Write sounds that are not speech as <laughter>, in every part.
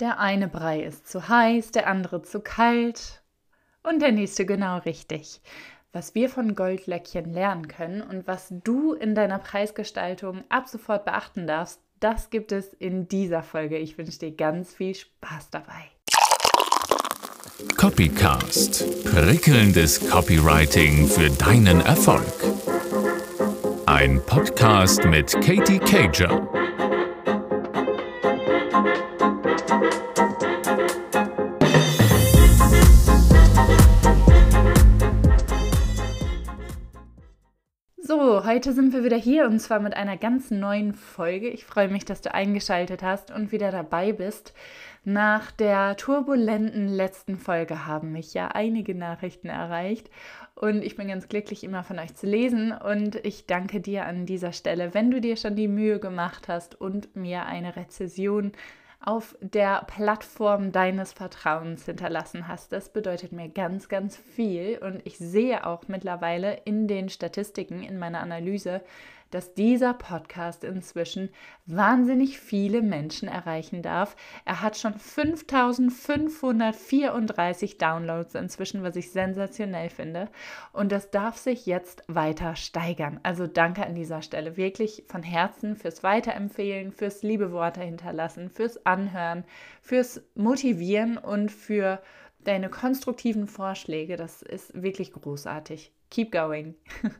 Der eine Brei ist zu heiß, der andere zu kalt und der nächste genau richtig. Was wir von Goldlöckchen lernen können und was du in deiner Preisgestaltung ab sofort beachten darfst, das gibt es in dieser Folge. Ich wünsche dir ganz viel Spaß dabei. Copycast. Prickelndes Copywriting für deinen Erfolg. Ein Podcast mit Katie Cager. Heute sind wir wieder hier und zwar mit einer ganz neuen Folge. Ich freue mich, dass du eingeschaltet hast und wieder dabei bist. Nach der turbulenten letzten Folge haben mich ja einige Nachrichten erreicht und ich bin ganz glücklich, immer von euch zu lesen und ich danke dir an dieser Stelle, wenn du dir schon die Mühe gemacht hast und mir eine Rezession auf der Plattform deines Vertrauens hinterlassen hast. Das bedeutet mir ganz, ganz viel und ich sehe auch mittlerweile in den Statistiken, in meiner Analyse, dass dieser Podcast inzwischen wahnsinnig viele Menschen erreichen darf. Er hat schon 5534 Downloads inzwischen, was ich sensationell finde. Und das darf sich jetzt weiter steigern. Also danke an dieser Stelle wirklich von Herzen fürs Weiterempfehlen, fürs liebe Worte hinterlassen, fürs Anhören, fürs Motivieren und für deine konstruktiven Vorschläge. Das ist wirklich großartig. Keep going. <laughs>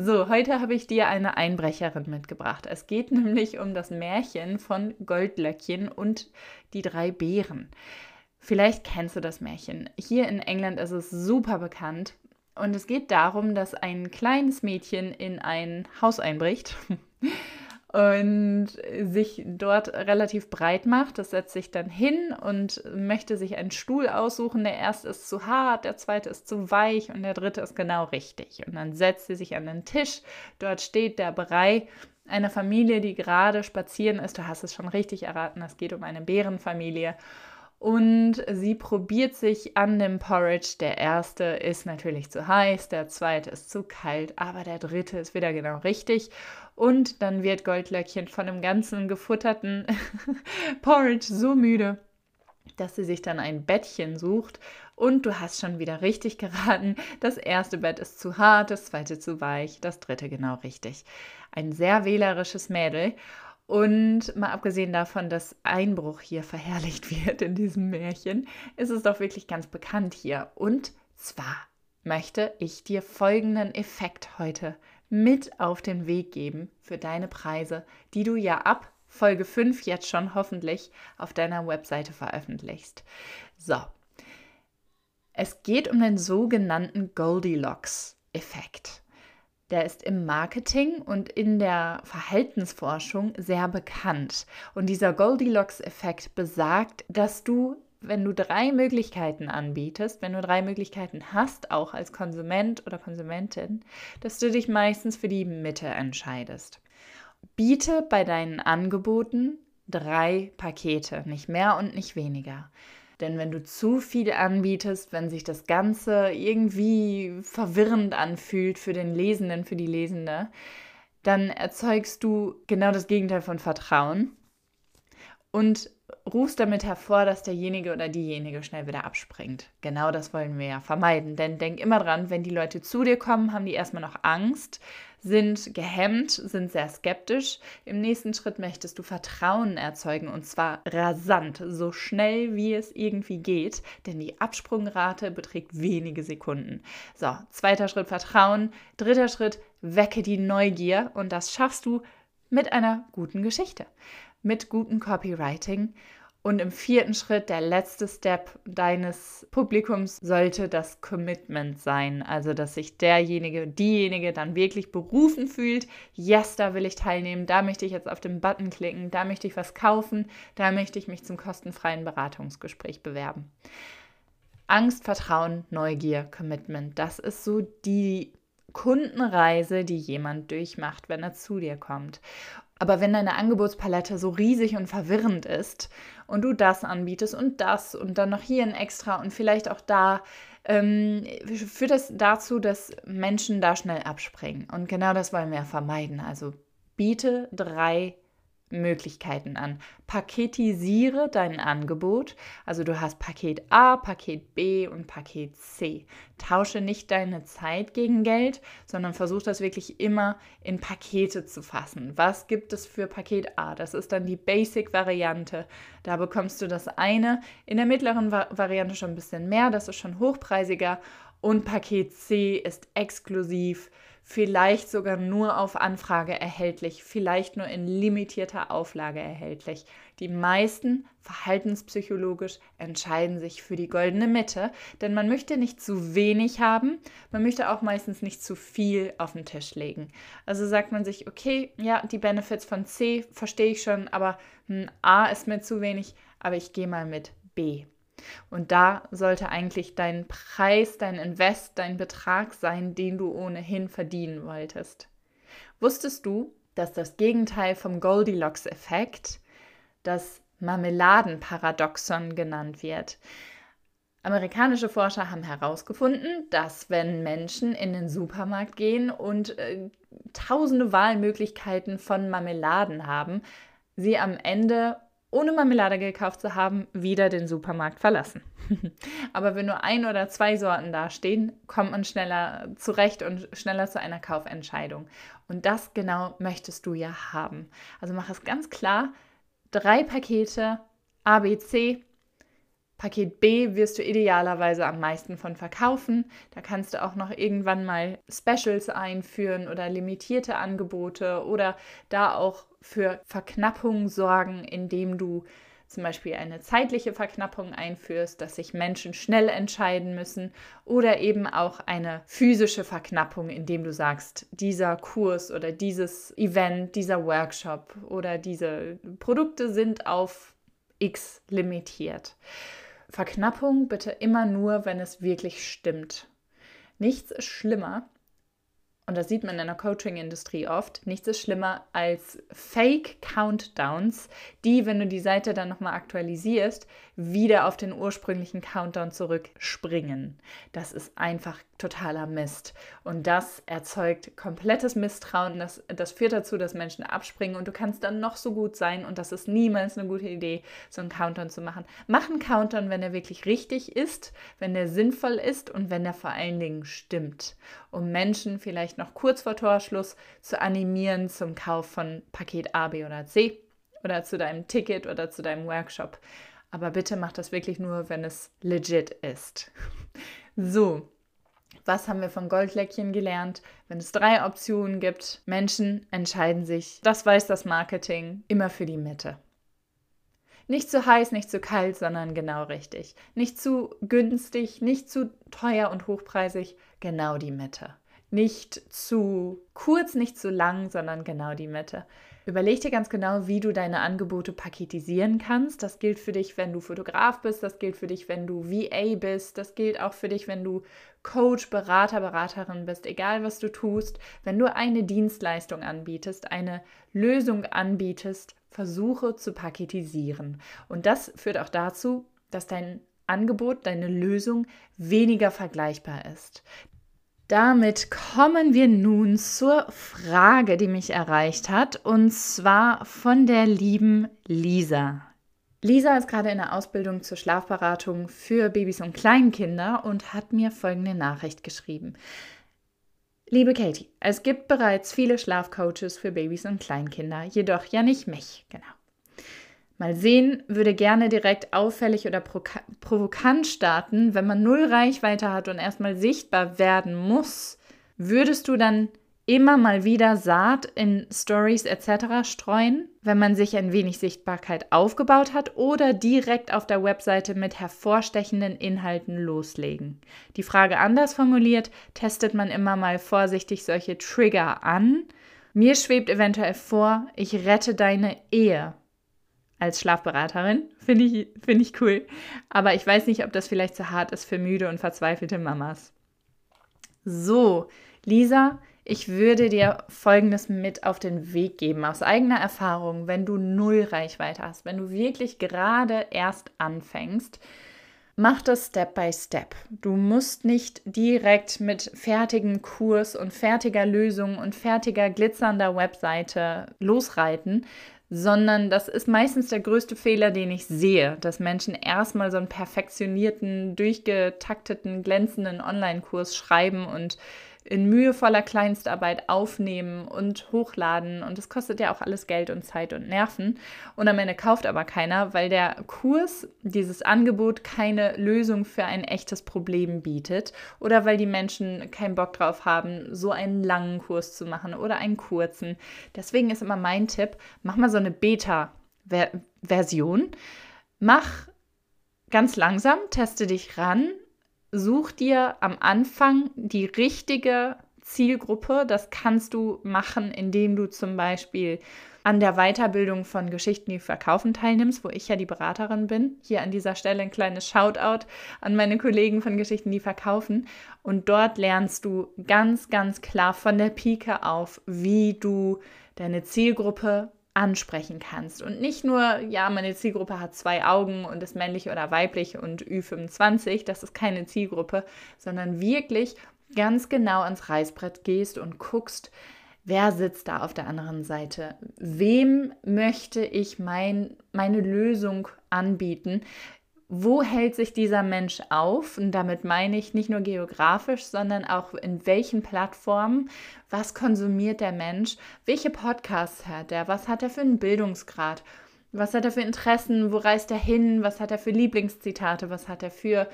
So, heute habe ich dir eine Einbrecherin mitgebracht. Es geht <laughs> nämlich um das Märchen von Goldlöckchen und die drei Bären. Vielleicht kennst du das Märchen. Hier in England ist es super bekannt. Und es geht darum, dass ein kleines Mädchen in ein Haus einbricht <laughs> und sich dort relativ breit macht. Das setzt sich dann hin und möchte sich einen Stuhl aussuchen. Der erste ist zu hart, der zweite ist zu weich und der dritte ist genau richtig. Und dann setzt sie sich an den Tisch. Dort steht der Brei einer Familie, die gerade spazieren ist. Du hast es schon richtig erraten, es geht um eine Bärenfamilie und sie probiert sich an dem Porridge. Der erste ist natürlich zu heiß, der zweite ist zu kalt, aber der dritte ist wieder genau richtig. Und dann wird Goldlöckchen von dem ganzen gefutterten <laughs> Porridge so müde, dass sie sich dann ein Bettchen sucht. Und du hast schon wieder richtig geraten. Das erste Bett ist zu hart, das zweite zu weich, das dritte genau richtig. Ein sehr wählerisches Mädel. Und mal abgesehen davon, dass Einbruch hier verherrlicht <laughs> wird in diesem Märchen, ist es doch wirklich ganz bekannt hier. Und zwar möchte ich dir folgenden Effekt heute mit auf den Weg geben für deine Preise, die du ja ab Folge 5 jetzt schon hoffentlich auf deiner Webseite veröffentlichst. So, es geht um den sogenannten Goldilocks-Effekt. Der ist im Marketing und in der Verhaltensforschung sehr bekannt. Und dieser Goldilocks-Effekt besagt, dass du, wenn du drei Möglichkeiten anbietest, wenn du drei Möglichkeiten hast, auch als Konsument oder Konsumentin, dass du dich meistens für die Mitte entscheidest. Biete bei deinen Angeboten drei Pakete, nicht mehr und nicht weniger. Denn wenn du zu viel anbietest, wenn sich das Ganze irgendwie verwirrend anfühlt für den Lesenden, für die Lesende, dann erzeugst du genau das Gegenteil von Vertrauen und rufst damit hervor, dass derjenige oder diejenige schnell wieder abspringt. Genau das wollen wir ja vermeiden. Denn denk immer dran, wenn die Leute zu dir kommen, haben die erstmal noch Angst, sind gehemmt, sind sehr skeptisch. Im nächsten Schritt möchtest du Vertrauen erzeugen und zwar rasant, so schnell wie es irgendwie geht, denn die Absprungrate beträgt wenige Sekunden. So, zweiter Schritt Vertrauen, dritter Schritt wecke die Neugier und das schaffst du mit einer guten Geschichte, mit gutem Copywriting und im vierten Schritt, der letzte Step deines Publikums, sollte das Commitment sein. Also, dass sich derjenige, diejenige dann wirklich berufen fühlt, yes, da will ich teilnehmen, da möchte ich jetzt auf den Button klicken, da möchte ich was kaufen, da möchte ich mich zum kostenfreien Beratungsgespräch bewerben. Angst, Vertrauen, Neugier, Commitment, das ist so die Kundenreise, die jemand durchmacht, wenn er zu dir kommt. Aber wenn deine Angebotspalette so riesig und verwirrend ist und du das anbietest und das und dann noch hier ein Extra und vielleicht auch da, ähm, führt das dazu, dass Menschen da schnell abspringen. Und genau das wollen wir vermeiden. Also biete drei Möglichkeiten an. Paketisiere dein Angebot. Also du hast Paket A, Paket B und Paket C. Tausche nicht deine Zeit gegen Geld, sondern versuch das wirklich immer in Pakete zu fassen. Was gibt es für Paket A? Das ist dann die Basic-Variante. Da bekommst du das eine. In der mittleren Variante schon ein bisschen mehr. Das ist schon hochpreisiger. Und Paket C ist exklusiv vielleicht sogar nur auf Anfrage erhältlich, vielleicht nur in limitierter Auflage erhältlich. Die meisten verhaltenspsychologisch entscheiden sich für die goldene Mitte, denn man möchte nicht zu wenig haben, man möchte auch meistens nicht zu viel auf den Tisch legen. Also sagt man sich, okay, ja, die Benefits von C verstehe ich schon, aber hm, A ist mir zu wenig, aber ich gehe mal mit B. Und da sollte eigentlich dein Preis, dein Invest, dein Betrag sein, den du ohnehin verdienen wolltest. Wusstest du, dass das Gegenteil vom Goldilocks-Effekt das Marmeladenparadoxon genannt wird? Amerikanische Forscher haben herausgefunden, dass wenn Menschen in den Supermarkt gehen und äh, tausende Wahlmöglichkeiten von Marmeladen haben, sie am Ende ohne Marmelade gekauft zu haben, wieder den Supermarkt verlassen. <laughs> Aber wenn nur ein oder zwei Sorten dastehen, kommt man schneller zurecht und schneller zu einer Kaufentscheidung. Und das genau möchtest du ja haben. Also mach es ganz klar, drei Pakete A, B, C. Paket B wirst du idealerweise am meisten von verkaufen. Da kannst du auch noch irgendwann mal Specials einführen oder limitierte Angebote oder da auch für Verknappung sorgen, indem du zum Beispiel eine zeitliche Verknappung einführst, dass sich Menschen schnell entscheiden müssen oder eben auch eine physische Verknappung, indem du sagst, dieser Kurs oder dieses Event, dieser Workshop oder diese Produkte sind auf X limitiert. Verknappung bitte immer nur, wenn es wirklich stimmt. Nichts ist schlimmer, und das sieht man in der Coaching-Industrie oft, nichts ist schlimmer als Fake-Countdowns, die, wenn du die Seite dann nochmal aktualisierst, wieder auf den ursprünglichen Countdown zurückspringen. Das ist einfach totaler Mist. Und das erzeugt komplettes Misstrauen. Das, das führt dazu, dass Menschen abspringen und du kannst dann noch so gut sein und das ist niemals eine gute Idee, so einen Countdown zu machen. Mach einen Countdown, wenn er wirklich richtig ist, wenn er sinnvoll ist und wenn er vor allen Dingen stimmt, um Menschen vielleicht noch kurz vor Torschluss zu animieren zum Kauf von Paket A, B oder C oder zu deinem Ticket oder zu deinem Workshop. Aber bitte mach das wirklich nur, wenn es legit ist. <laughs> So, was haben wir von Goldleckchen gelernt? Wenn es drei Optionen gibt, Menschen entscheiden sich, das weiß das Marketing, immer für die Mitte. Nicht zu heiß, nicht zu kalt, sondern genau richtig. Nicht zu günstig, nicht zu teuer und hochpreisig, genau die Mitte. Nicht zu kurz, nicht zu lang, sondern genau die Mitte. Überleg dir ganz genau, wie du deine Angebote paketisieren kannst. Das gilt für dich, wenn du Fotograf bist, das gilt für dich, wenn du VA bist, das gilt auch für dich, wenn du Coach, Berater, Beraterin bist, egal was du tust. Wenn du eine Dienstleistung anbietest, eine Lösung anbietest, versuche zu paketisieren. Und das führt auch dazu, dass dein Angebot, deine Lösung weniger vergleichbar ist. Damit kommen wir nun zur Frage, die mich erreicht hat, und zwar von der lieben Lisa. Lisa ist gerade in der Ausbildung zur Schlafberatung für Babys und Kleinkinder und hat mir folgende Nachricht geschrieben. Liebe Katie, es gibt bereits viele Schlafcoaches für Babys und Kleinkinder, jedoch ja nicht mich, genau. Mal sehen, würde gerne direkt auffällig oder provokant starten, wenn man null Reichweite hat und erstmal sichtbar werden muss. Würdest du dann immer mal wieder Saat in Stories etc. streuen, wenn man sich ein wenig Sichtbarkeit aufgebaut hat oder direkt auf der Webseite mit hervorstechenden Inhalten loslegen? Die Frage anders formuliert, testet man immer mal vorsichtig solche Trigger an? Mir schwebt eventuell vor, ich rette deine Ehe als Schlafberaterin. Finde ich, find ich cool. Aber ich weiß nicht, ob das vielleicht zu hart ist für müde und verzweifelte Mamas. So, Lisa, ich würde dir Folgendes mit auf den Weg geben, aus eigener Erfahrung, wenn du null Reichweite hast, wenn du wirklich gerade erst anfängst, mach das Step by Step. Du musst nicht direkt mit fertigem Kurs und fertiger Lösung und fertiger glitzernder Webseite losreiten, sondern das ist meistens der größte Fehler, den ich sehe, dass Menschen erstmal so einen perfektionierten, durchgetakteten, glänzenden Online-Kurs schreiben und in mühevoller Kleinstarbeit aufnehmen und hochladen. Und das kostet ja auch alles Geld und Zeit und Nerven. Und am Ende kauft aber keiner, weil der Kurs, dieses Angebot, keine Lösung für ein echtes Problem bietet. Oder weil die Menschen keinen Bock drauf haben, so einen langen Kurs zu machen oder einen kurzen. Deswegen ist immer mein Tipp, mach mal so eine Beta-Version. Mach ganz langsam, teste dich ran such dir am Anfang die richtige Zielgruppe. Das kannst du machen, indem du zum Beispiel an der Weiterbildung von Geschichten, die verkaufen teilnimmst, wo ich ja die Beraterin bin. Hier an dieser Stelle ein kleines Shoutout an meine Kollegen von Geschichten, die verkaufen. Und dort lernst du ganz, ganz klar von der Pike auf, wie du deine Zielgruppe ansprechen kannst. Und nicht nur, ja, meine Zielgruppe hat zwei Augen und ist männlich oder weiblich und Ü25, das ist keine Zielgruppe, sondern wirklich ganz genau ans Reißbrett gehst und guckst, wer sitzt da auf der anderen Seite? Wem möchte ich mein, meine Lösung anbieten? Wo hält sich dieser Mensch auf? Und damit meine ich nicht nur geografisch, sondern auch in welchen Plattformen. Was konsumiert der Mensch? Welche Podcasts hat er? Was hat er für einen Bildungsgrad? Was hat er für Interessen? Wo reist er hin? Was hat er für Lieblingszitate? Was hat er für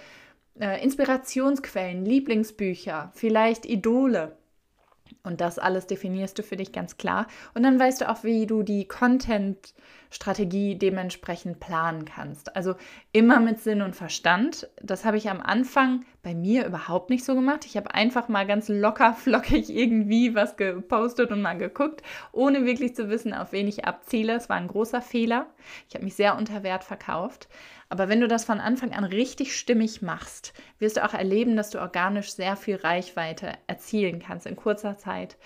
äh, Inspirationsquellen, Lieblingsbücher, vielleicht Idole? Und das alles definierst du für dich ganz klar. Und dann weißt du auch, wie du die Content-Strategie dementsprechend planen kannst. Also immer mit Sinn und Verstand. Das habe ich am Anfang bei mir überhaupt nicht so gemacht. Ich habe einfach mal ganz locker, <laughs> flockig irgendwie was gepostet und mal geguckt, ohne wirklich zu wissen, auf wen ich abziele. Es war ein großer Fehler. Ich habe mich sehr unter Wert verkauft. Aber wenn du das von Anfang an richtig stimmig machst, wirst du auch erleben, dass du organisch sehr viel Reichweite erzielen kannst in kurzer Zeit.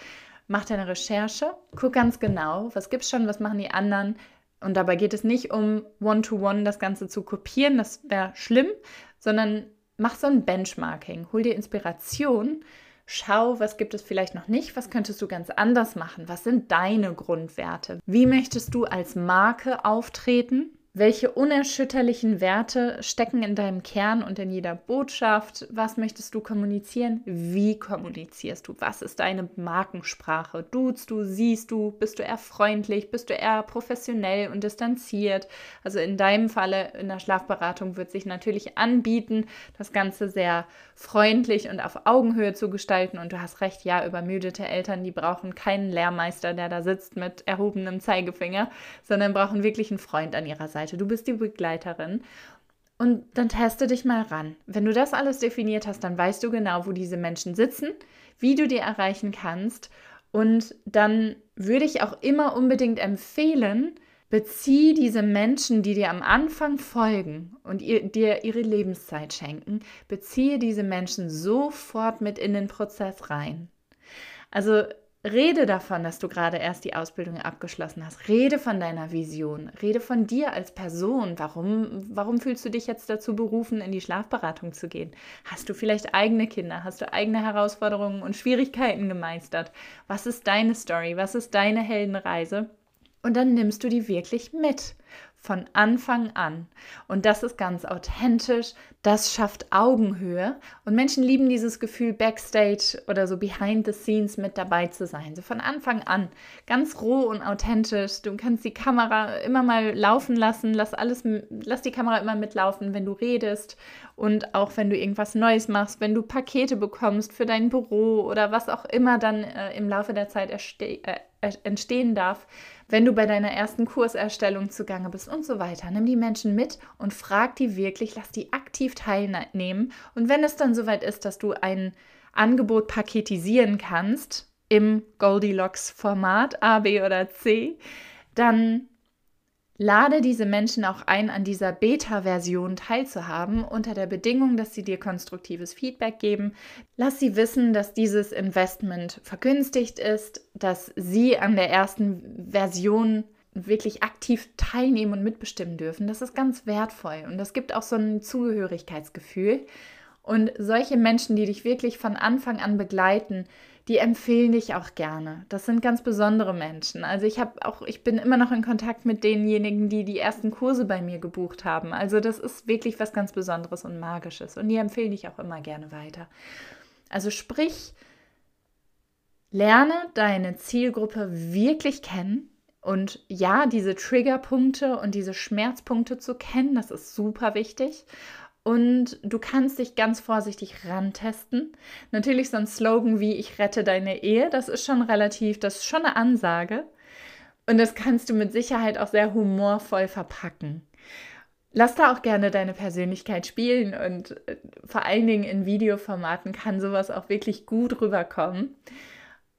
Mach deine Recherche, guck ganz genau, was gibt es schon, was machen die anderen. Und dabei geht es nicht um One-to-One -one das Ganze zu kopieren, das wäre schlimm, sondern mach so ein Benchmarking, hol dir Inspiration, schau, was gibt es vielleicht noch nicht, was könntest du ganz anders machen, was sind deine Grundwerte, wie möchtest du als Marke auftreten welche unerschütterlichen Werte stecken in deinem Kern und in jeder Botschaft? Was möchtest du kommunizieren? Wie kommunizierst du? Was ist deine Markensprache? Duzt du, siehst du, bist du eher freundlich, bist du eher professionell und distanziert? Also in deinem Falle in der Schlafberatung wird sich natürlich anbieten, das Ganze sehr freundlich und auf Augenhöhe zu gestalten. Und du hast recht, ja, übermüdete Eltern, die brauchen keinen Lehrmeister, der da sitzt mit erhobenem Zeigefinger, sondern brauchen wirklich einen Freund an ihrer Seite. Du bist die Begleiterin. Und dann teste dich mal ran. Wenn du das alles definiert hast, dann weißt du genau, wo diese Menschen sitzen, wie du die erreichen kannst. Und dann würde ich auch immer unbedingt empfehlen, Bezieh diese Menschen, die dir am Anfang folgen und ihr, dir ihre Lebenszeit schenken, beziehe diese Menschen sofort mit in den Prozess rein. Also rede davon, dass du gerade erst die Ausbildung abgeschlossen hast. Rede von deiner Vision. Rede von dir als Person. Warum, warum fühlst du dich jetzt dazu berufen, in die Schlafberatung zu gehen? Hast du vielleicht eigene Kinder? Hast du eigene Herausforderungen und Schwierigkeiten gemeistert? Was ist deine Story? Was ist deine Heldenreise? Und dann nimmst du die wirklich mit von Anfang an. Und das ist ganz authentisch, das schafft Augenhöhe. Und Menschen lieben dieses Gefühl, backstage oder so behind the scenes mit dabei zu sein. So von Anfang an, ganz roh und authentisch. Du kannst die Kamera immer mal laufen lassen, lass alles, lass die Kamera immer mitlaufen, wenn du redest und auch wenn du irgendwas Neues machst, wenn du Pakete bekommst für dein Büro oder was auch immer dann äh, im Laufe der Zeit äh, entstehen darf wenn du bei deiner ersten Kurserstellung zugange bist und so weiter. Nimm die Menschen mit und frag die wirklich, lass die aktiv teilnehmen. Und wenn es dann soweit ist, dass du ein Angebot paketisieren kannst im Goldilocks-Format A, B oder C, dann Lade diese Menschen auch ein, an dieser Beta-Version teilzuhaben, unter der Bedingung, dass sie dir konstruktives Feedback geben. Lass sie wissen, dass dieses Investment vergünstigt ist, dass sie an der ersten Version wirklich aktiv teilnehmen und mitbestimmen dürfen. Das ist ganz wertvoll und das gibt auch so ein Zugehörigkeitsgefühl. Und solche Menschen, die dich wirklich von Anfang an begleiten, die empfehlen dich auch gerne. Das sind ganz besondere Menschen. Also ich habe auch, ich bin immer noch in Kontakt mit denjenigen, die die ersten Kurse bei mir gebucht haben. Also das ist wirklich was ganz Besonderes und Magisches. Und die empfehlen dich auch immer gerne weiter. Also sprich, lerne deine Zielgruppe wirklich kennen. Und ja, diese Triggerpunkte und diese Schmerzpunkte zu kennen, das ist super wichtig. Und du kannst dich ganz vorsichtig rantesten. Natürlich so ein Slogan wie Ich rette deine Ehe, das ist schon relativ, das ist schon eine Ansage. Und das kannst du mit Sicherheit auch sehr humorvoll verpacken. Lass da auch gerne deine Persönlichkeit spielen und äh, vor allen Dingen in Videoformaten kann sowas auch wirklich gut rüberkommen.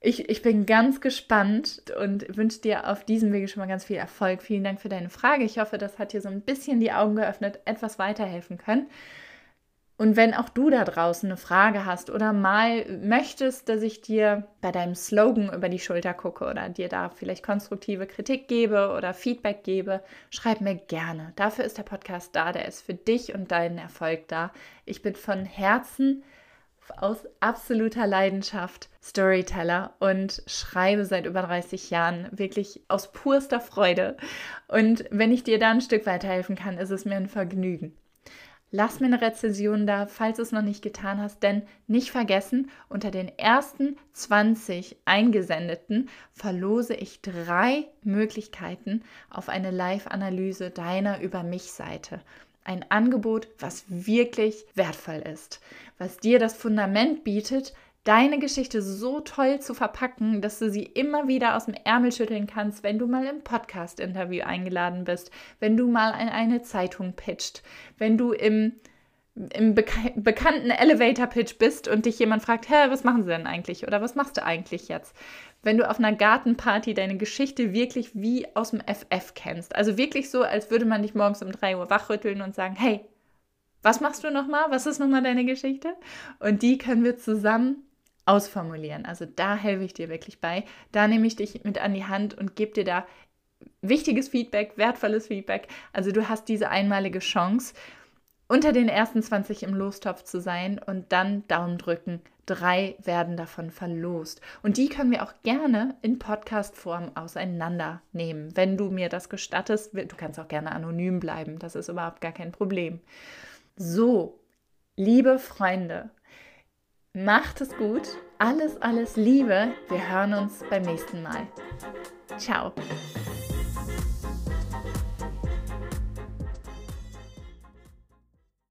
Ich, ich bin ganz gespannt und wünsche dir auf diesem Wege schon mal ganz viel Erfolg. Vielen Dank für deine Frage. Ich hoffe, das hat dir so ein bisschen die Augen geöffnet, etwas weiterhelfen können. Und wenn auch du da draußen eine Frage hast oder mal möchtest, dass ich dir bei deinem Slogan über die Schulter gucke oder dir da vielleicht konstruktive Kritik gebe oder Feedback gebe, schreib mir gerne. Dafür ist der Podcast da, der ist für dich und deinen Erfolg da. Ich bin von Herzen aus absoluter Leidenschaft Storyteller und schreibe seit über 30 Jahren wirklich aus purster Freude. Und wenn ich dir da ein Stück weiterhelfen kann, ist es mir ein Vergnügen. Lass mir eine Rezension da, falls du es noch nicht getan hast, denn nicht vergessen, unter den ersten 20 eingesendeten verlose ich drei Möglichkeiten auf eine Live-Analyse deiner Über mich-Seite ein Angebot, was wirklich wertvoll ist, was dir das Fundament bietet, deine Geschichte so toll zu verpacken, dass du sie immer wieder aus dem Ärmel schütteln kannst, wenn du mal im Podcast-Interview eingeladen bist, wenn du mal in eine Zeitung pitcht, wenn du im, im beka bekannten Elevator-Pitch bist und dich jemand fragt, hä, was machen sie denn eigentlich oder was machst du eigentlich jetzt? Wenn du auf einer Gartenparty deine Geschichte wirklich wie aus dem FF kennst. Also wirklich so, als würde man dich morgens um 3 Uhr wachrütteln und sagen, hey, was machst du nochmal? Was ist nochmal deine Geschichte? Und die können wir zusammen ausformulieren. Also da helfe ich dir wirklich bei. Da nehme ich dich mit an die Hand und gebe dir da wichtiges Feedback, wertvolles Feedback. Also du hast diese einmalige Chance, unter den ersten 20 im Lostopf zu sein und dann Daumen drücken. Drei werden davon verlost. Und die können wir auch gerne in Podcast-Form auseinandernehmen, wenn du mir das gestattest. Du kannst auch gerne anonym bleiben, das ist überhaupt gar kein Problem. So, liebe Freunde, macht es gut. Alles, alles Liebe. Wir hören uns beim nächsten Mal. Ciao.